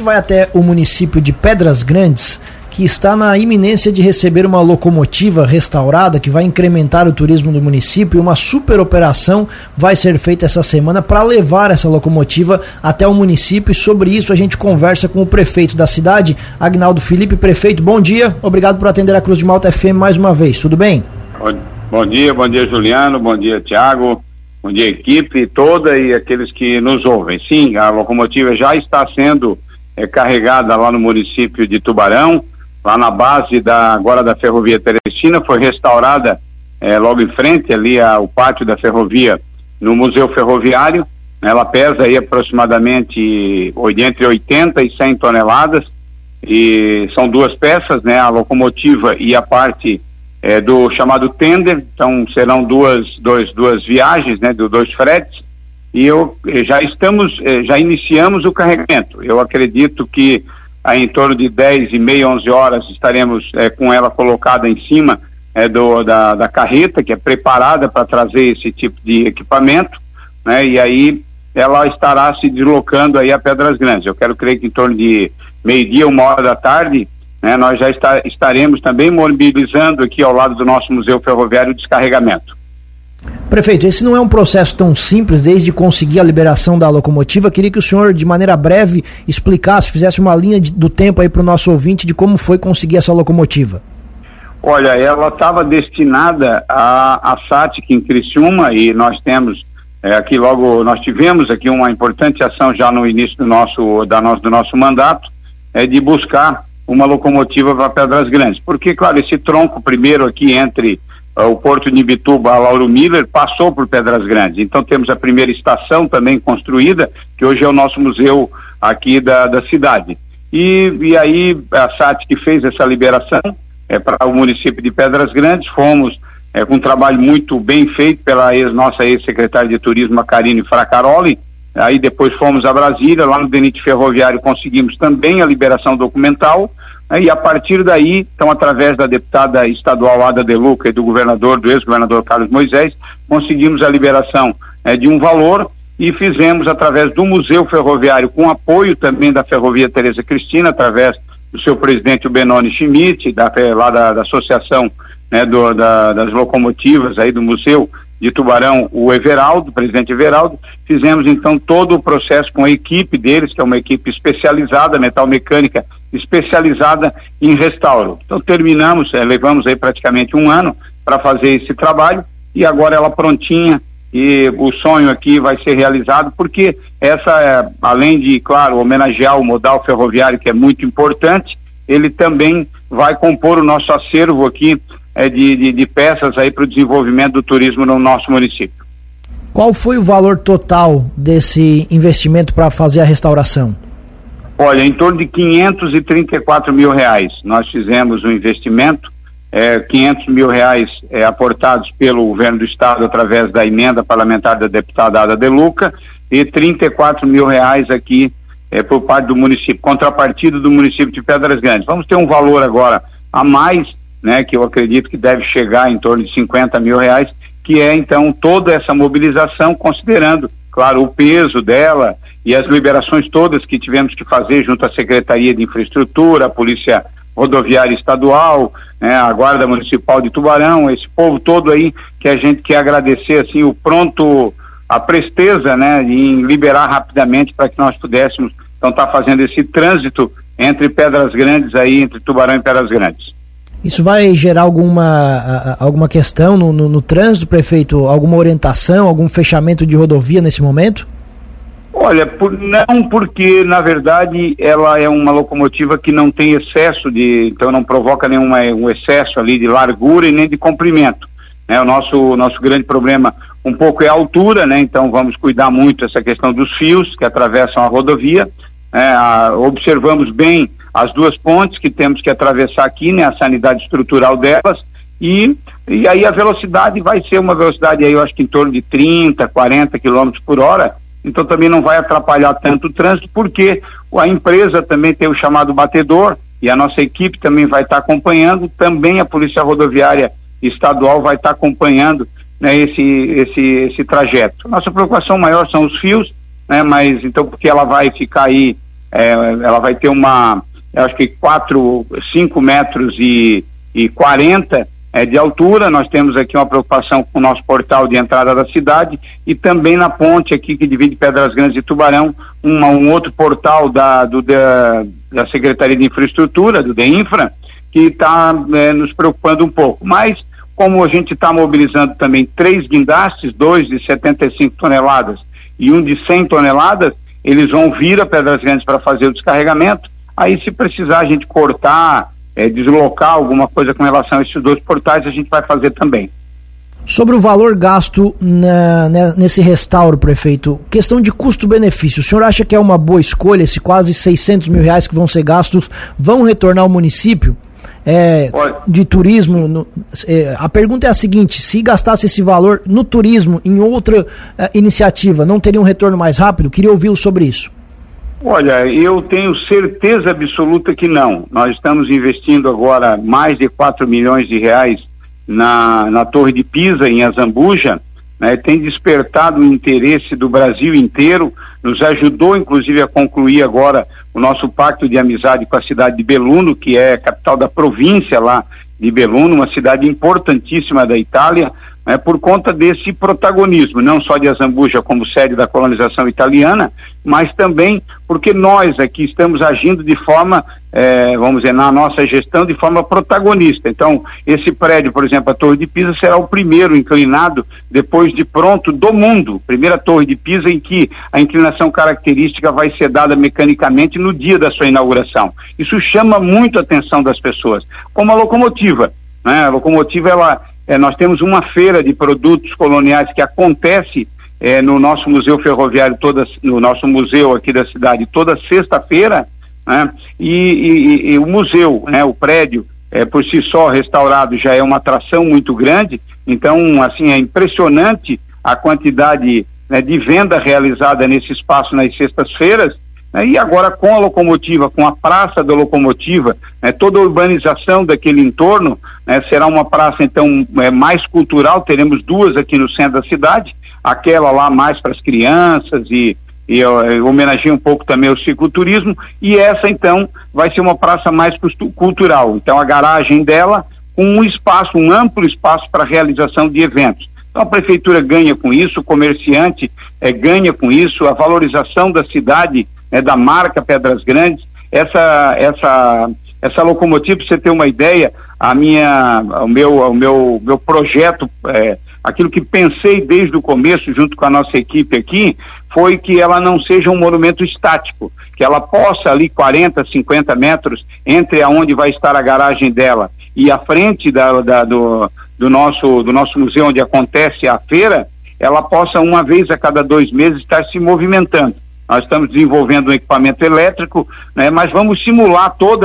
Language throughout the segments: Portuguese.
gente vai até o município de Pedras Grandes, que está na iminência de receber uma locomotiva restaurada que vai incrementar o turismo do município e uma super operação vai ser feita essa semana para levar essa locomotiva até o município e sobre isso a gente conversa com o prefeito da cidade, Agnaldo Felipe. Prefeito, bom dia, obrigado por atender a Cruz de Malta FM mais uma vez, tudo bem? Bom, dia, bom dia Juliano, bom dia Tiago, bom dia equipe toda e aqueles que nos ouvem. Sim, a locomotiva já está sendo é, carregada lá no município de Tubarão, lá na base da agora da ferrovia Teresina, foi restaurada é, logo em frente ali ao pátio da ferrovia no Museu Ferroviário. Ela pesa aí aproximadamente entre 80 e 100 toneladas e são duas peças, né? A locomotiva e a parte é, do chamado tender. Então serão duas, dois, duas viagens, né? Do dois fretes. E eu já estamos, já iniciamos o carregamento. Eu acredito que em torno de 10 e meia, 11 horas, estaremos é, com ela colocada em cima é, do, da, da carreta, que é preparada para trazer esse tipo de equipamento, né? E aí ela estará se deslocando aí a Pedras Grandes. Eu quero crer que em torno de meio-dia, uma hora da tarde, né, nós já está, estaremos também mobilizando aqui ao lado do nosso Museu Ferroviário o descarregamento. Prefeito, esse não é um processo tão simples desde conseguir a liberação da locomotiva. Queria que o senhor, de maneira breve, explicasse, fizesse uma linha de, do tempo aí para o nosso ouvinte de como foi conseguir essa locomotiva. Olha, ela estava destinada a, a SATIC em Criciúma e nós temos é, aqui logo, nós tivemos aqui uma importante ação já no início do nosso, da nosso, do nosso mandato, é de buscar uma locomotiva para Pedras Grandes. Porque, claro, esse tronco primeiro aqui entre o Porto de Ibituba, a Lauro Miller, passou por Pedras Grandes. Então temos a primeira estação também construída, que hoje é o nosso museu aqui da, da cidade. E, e aí a SAT que fez essa liberação é, para o município de Pedras Grandes, fomos é, com um trabalho muito bem feito pela ex, nossa ex-secretária de Turismo, Karine Fracaroli, aí depois fomos a Brasília, lá no DENIT Ferroviário conseguimos também a liberação documental, e a partir daí, então, através da deputada estadual Ada De Luca e do governador, do ex-governador Carlos Moisés, conseguimos a liberação é, de um valor e fizemos através do Museu Ferroviário, com apoio também da Ferrovia Tereza Cristina, através do seu presidente, o Benoni Schmidt, da, lá da, da Associação né, do, da, das Locomotivas aí do Museu de Tubarão, o Everaldo, presidente Everaldo, fizemos então todo o processo com a equipe deles, que é uma equipe especializada, metal mecânica especializada em restauro. Então terminamos, eh, levamos aí praticamente um ano para fazer esse trabalho e agora ela prontinha e o sonho aqui vai ser realizado porque essa, é, além de, claro, homenagear o modal ferroviário que é muito importante, ele também vai compor o nosso acervo aqui é, de, de, de peças aí para o desenvolvimento do turismo no nosso município. Qual foi o valor total desse investimento para fazer a restauração? Olha, em torno de 534 mil reais. Nós fizemos um investimento, é, 500 mil reais é, aportados pelo governo do estado através da emenda parlamentar da deputada Ada De Luca e 34 mil reais aqui é, por parte do município, contrapartida do município de Pedras Grandes. Vamos ter um valor agora a mais, né, que eu acredito que deve chegar em torno de 50 mil reais, que é então toda essa mobilização, considerando claro, o peso dela e as liberações todas que tivemos que fazer junto à Secretaria de Infraestrutura, a Polícia Rodoviária Estadual, né, a Guarda Municipal de Tubarão, esse povo todo aí que a gente quer agradecer assim o pronto, a presteza, né, em liberar rapidamente para que nós pudéssemos então estar tá fazendo esse trânsito entre Pedras Grandes aí, entre Tubarão e Pedras Grandes. Isso vai gerar alguma, alguma questão no, no, no, trânsito, prefeito? Alguma orientação, algum fechamento de rodovia nesse momento? Olha, por, não porque, na verdade, ela é uma locomotiva que não tem excesso de. Então não provoca nenhum um excesso ali de largura e nem de comprimento. Né? O nosso, nosso grande problema um pouco é a altura, né? Então vamos cuidar muito essa questão dos fios que atravessam a rodovia. É, a, observamos bem as duas pontes que temos que atravessar aqui, né, a sanidade estrutural delas, e, e aí a velocidade vai ser uma velocidade aí, eu acho que em torno de 30, 40 quilômetros por hora, então também não vai atrapalhar tanto o trânsito, porque a empresa também tem o chamado batedor, e a nossa equipe também vai estar acompanhando, também a Polícia Rodoviária Estadual vai estar acompanhando né, esse, esse, esse trajeto. Nossa preocupação maior são os fios, né, mas então porque ela vai ficar aí é, ela vai ter uma, acho que 4, 5 metros e, e 40 é, de altura. Nós temos aqui uma preocupação com o nosso portal de entrada da cidade e também na ponte aqui que divide Pedras Grandes e Tubarão, uma, um outro portal da, do, da, da Secretaria de Infraestrutura, do DEINFRA, que está é, nos preocupando um pouco. Mas, como a gente está mobilizando também três guindastes, dois de 75 toneladas e um de 100 toneladas, eles vão vir a Pedras Grandes para fazer o descarregamento. Aí, se precisar a gente cortar, é, deslocar alguma coisa com relação a esses dois portais, a gente vai fazer também. Sobre o valor gasto na, né, nesse restauro, prefeito, questão de custo-benefício, o senhor acha que é uma boa escolha, esses quase 600 mil reais que vão ser gastos vão retornar ao município? É, de turismo. No, é, a pergunta é a seguinte: se gastasse esse valor no turismo, em outra é, iniciativa, não teria um retorno mais rápido? Queria ouvi-lo sobre isso. Olha, eu tenho certeza absoluta que não. Nós estamos investindo agora mais de 4 milhões de reais na, na Torre de Pisa, em Azambuja, né, tem despertado o interesse do Brasil inteiro, nos ajudou inclusive a concluir agora o nosso pacto de amizade com a cidade de Beluno, que é capital da província lá de Beluno, uma cidade importantíssima da Itália, né, por conta desse protagonismo, não só de Azambuja como sede da colonização italiana, mas também porque nós aqui estamos agindo de forma, eh, vamos dizer, na nossa gestão, de forma protagonista. Então, esse prédio, por exemplo, a Torre de Pisa, será o primeiro inclinado, depois de pronto, do mundo. Primeira Torre de Pisa em que a inclinação característica vai ser dada mecanicamente no dia da sua inauguração. Isso chama muito a atenção das pessoas. Como a locomotiva. Né? A locomotiva, ela é, nós temos uma feira de produtos coloniais que acontece é, no nosso museu ferroviário, toda, no nosso museu aqui da cidade, toda sexta-feira, né? e, e, e, o museu, né, o prédio, é, por si só restaurado já é uma atração muito grande, então, assim, é impressionante a quantidade né, de venda realizada nesse espaço nas sextas-feiras, e agora com a locomotiva, com a praça da locomotiva, né, toda a urbanização daquele entorno, né, será uma praça então é, mais cultural, teremos duas aqui no centro da cidade, aquela lá mais para as crianças e, e uh, homenageia um pouco também o cicloturismo, e essa então vai ser uma praça mais cultural. Então a garagem dela com um espaço, um amplo espaço para realização de eventos. Então a prefeitura ganha com isso, o comerciante eh, ganha com isso, a valorização da cidade né, da marca Pedras Grandes. Essa, essa, essa locomotiva, para você ter uma ideia, a minha, o meu, o meu, meu projeto, é, aquilo que pensei desde o começo, junto com a nossa equipe aqui, foi que ela não seja um monumento estático, que ela possa ali 40, 50 metros entre aonde vai estar a garagem dela e a frente da, da, do, do, nosso, do nosso museu onde acontece a feira, ela possa uma vez a cada dois meses estar se movimentando. Nós estamos desenvolvendo um equipamento elétrico, né, mas vamos simular todo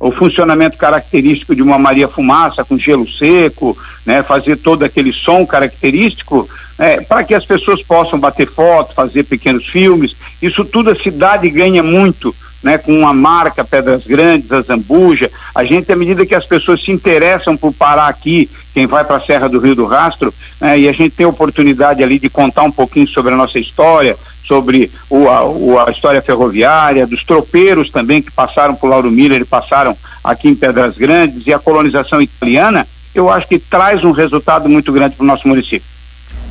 o funcionamento característico de uma Maria Fumaça com gelo seco, né, fazer todo aquele som característico, né, para que as pessoas possam bater foto, fazer pequenos filmes. Isso tudo a cidade ganha muito. Né, com a marca Pedras Grandes, a Zambuja, a gente, à medida que as pessoas se interessam por parar aqui, quem vai para a Serra do Rio do Rastro, né, e a gente tem a oportunidade ali de contar um pouquinho sobre a nossa história, sobre o, a, o, a, história ferroviária, dos tropeiros também que passaram por Lauro Miller e passaram aqui em Pedras Grandes e a colonização italiana, eu acho que traz um resultado muito grande para o nosso município.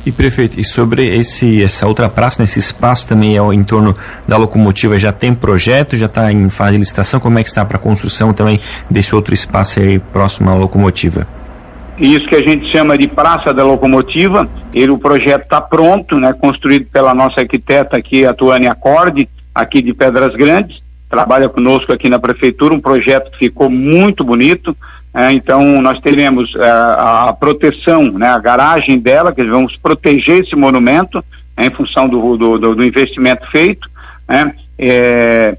E prefeito, e sobre esse essa outra praça, nesse espaço também é em torno da locomotiva, já tem projeto, já está em fase de licitação, como é que está para a construção também desse outro espaço aí próximo à locomotiva? Isso que a gente chama de Praça da Locomotiva. Ele, o projeto está pronto, né, construído pela nossa arquiteta aqui, a Tuane Acorde, aqui de Pedras Grandes. Trabalha conosco aqui na prefeitura, um projeto que ficou muito bonito. É, então, nós teremos é, a proteção, né, a garagem dela, que vamos proteger esse monumento é, em função do, do, do, investimento feito. Né. É,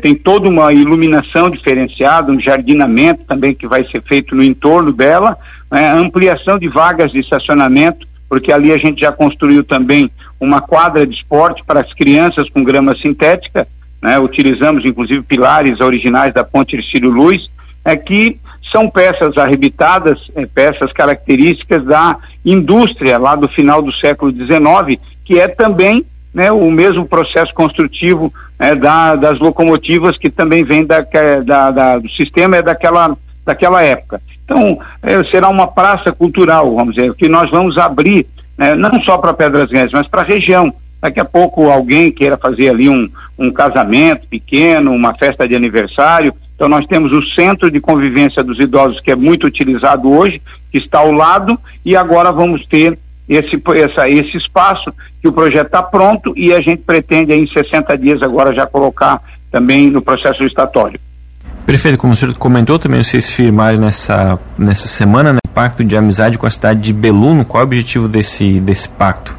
tem toda uma iluminação diferenciada, um jardinamento também que vai ser feito no entorno dela, né, ampliação de vagas de estacionamento, porque ali a gente já construiu também uma quadra de esporte para as crianças com grama sintética, né, utilizamos inclusive pilares originais da Ponte Ercílio Luz, é, que são peças arrebitadas, é, peças características da indústria lá do final do século XIX, que é também né, o mesmo processo construtivo né, da, das locomotivas que também vem da, da, da, do sistema é daquela, daquela época. Então, é, será uma praça cultural, vamos dizer, que nós vamos abrir, né, não só para Pedras Grandes, mas para a região. Daqui a pouco alguém queira fazer ali um, um casamento pequeno, uma festa de aniversário. Então nós temos o centro de convivência dos idosos que é muito utilizado hoje, que está ao lado, e agora vamos ter esse, essa, esse espaço que o projeto está pronto e a gente pretende em 60 dias agora já colocar também no processo estatório. Prefeito, como o senhor comentou também, vocês firmaram nessa, nessa semana né, pacto de amizade com a cidade de Beluno. Qual é o objetivo desse, desse pacto?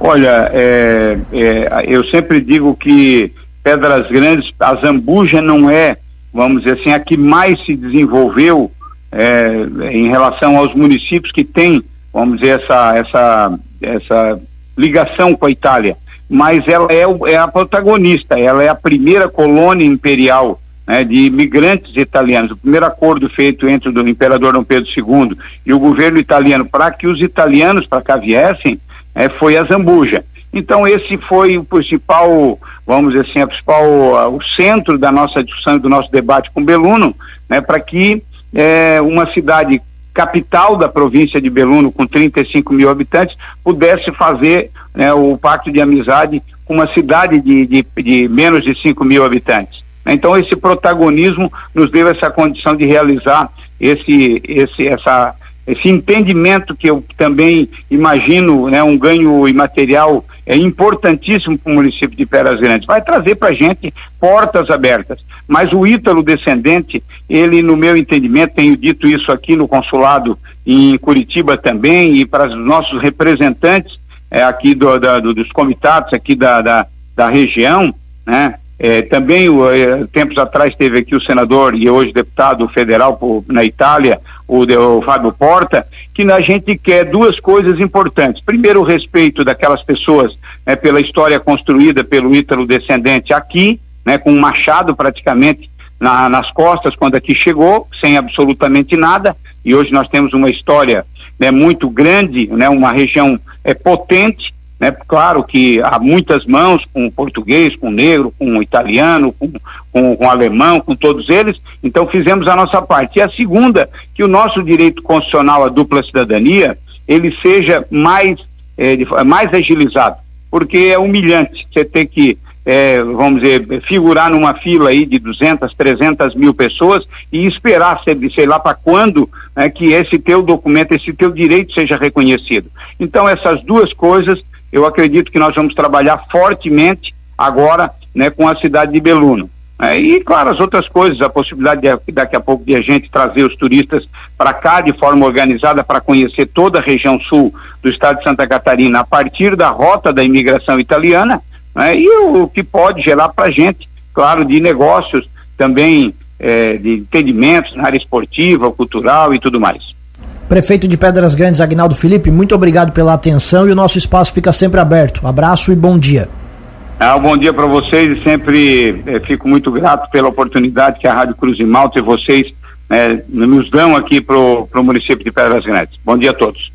Olha, é, é, eu sempre digo que Pedras Grandes, a Zambuja não é, vamos dizer assim, a que mais se desenvolveu é, em relação aos municípios que têm, vamos dizer, essa, essa, essa ligação com a Itália. Mas ela é, é a protagonista, ela é a primeira colônia imperial né, de imigrantes italianos. O primeiro acordo feito entre o imperador Dom Pedro II e o governo italiano para que os italianos para cá viessem é, foi a Zambuja. Então esse foi o principal, vamos dizer assim, a principal, uh, o centro da nossa discussão e do nosso debate com Beluno, né, para que é, uma cidade capital da província de Beluno, com 35 mil habitantes, pudesse fazer né, o pacto de amizade com uma cidade de, de, de menos de 5 mil habitantes. Então esse protagonismo nos deu essa condição de realizar esse, esse, essa, esse entendimento que eu também imagino, né, um ganho imaterial é importantíssimo para o município de Peras Grandes. Vai trazer para a gente portas abertas. Mas o Ítalo descendente, ele, no meu entendimento, tenho dito isso aqui no consulado em Curitiba também e para os nossos representantes é, aqui do, da, do, dos comitados aqui da, da, da região, né? É, também, é, tempos atrás, teve aqui o senador e hoje deputado federal por, na Itália, o, o Fábio Porta, que a gente quer duas coisas importantes. Primeiro, o respeito daquelas pessoas né, pela história construída pelo Ítalo descendente aqui, né, com um machado praticamente na, nas costas quando aqui chegou, sem absolutamente nada, e hoje nós temos uma história né, muito grande, né, uma região é, potente, né? Claro que há muitas mãos com português, com negro, com italiano, com, com, com alemão, com todos eles, então fizemos a nossa parte. E a segunda, que o nosso direito constitucional à dupla cidadania, ele seja mais, é, mais agilizado, porque é humilhante você ter que é, vamos dizer, figurar numa fila aí de 200, 300 mil pessoas e esperar, sei lá para quando, né, que esse teu documento, esse teu direito seja reconhecido. Então, essas duas coisas eu acredito que nós vamos trabalhar fortemente agora né, com a cidade de Beluno. É, e, claro, as outras coisas, a possibilidade de, daqui a pouco de a gente trazer os turistas para cá de forma organizada para conhecer toda a região sul do estado de Santa Catarina a partir da rota da imigração italiana, né, e o que pode gerar para a gente, claro, de negócios também, é, de entendimentos na área esportiva, cultural e tudo mais. Prefeito de Pedras Grandes, Agnaldo Felipe, muito obrigado pela atenção e o nosso espaço fica sempre aberto. Abraço e bom dia. Ah, bom dia para vocês e sempre eh, fico muito grato pela oportunidade que a Rádio Cruz e Malta e vocês eh, nos dão aqui para o município de Pedras Grandes. Bom dia a todos.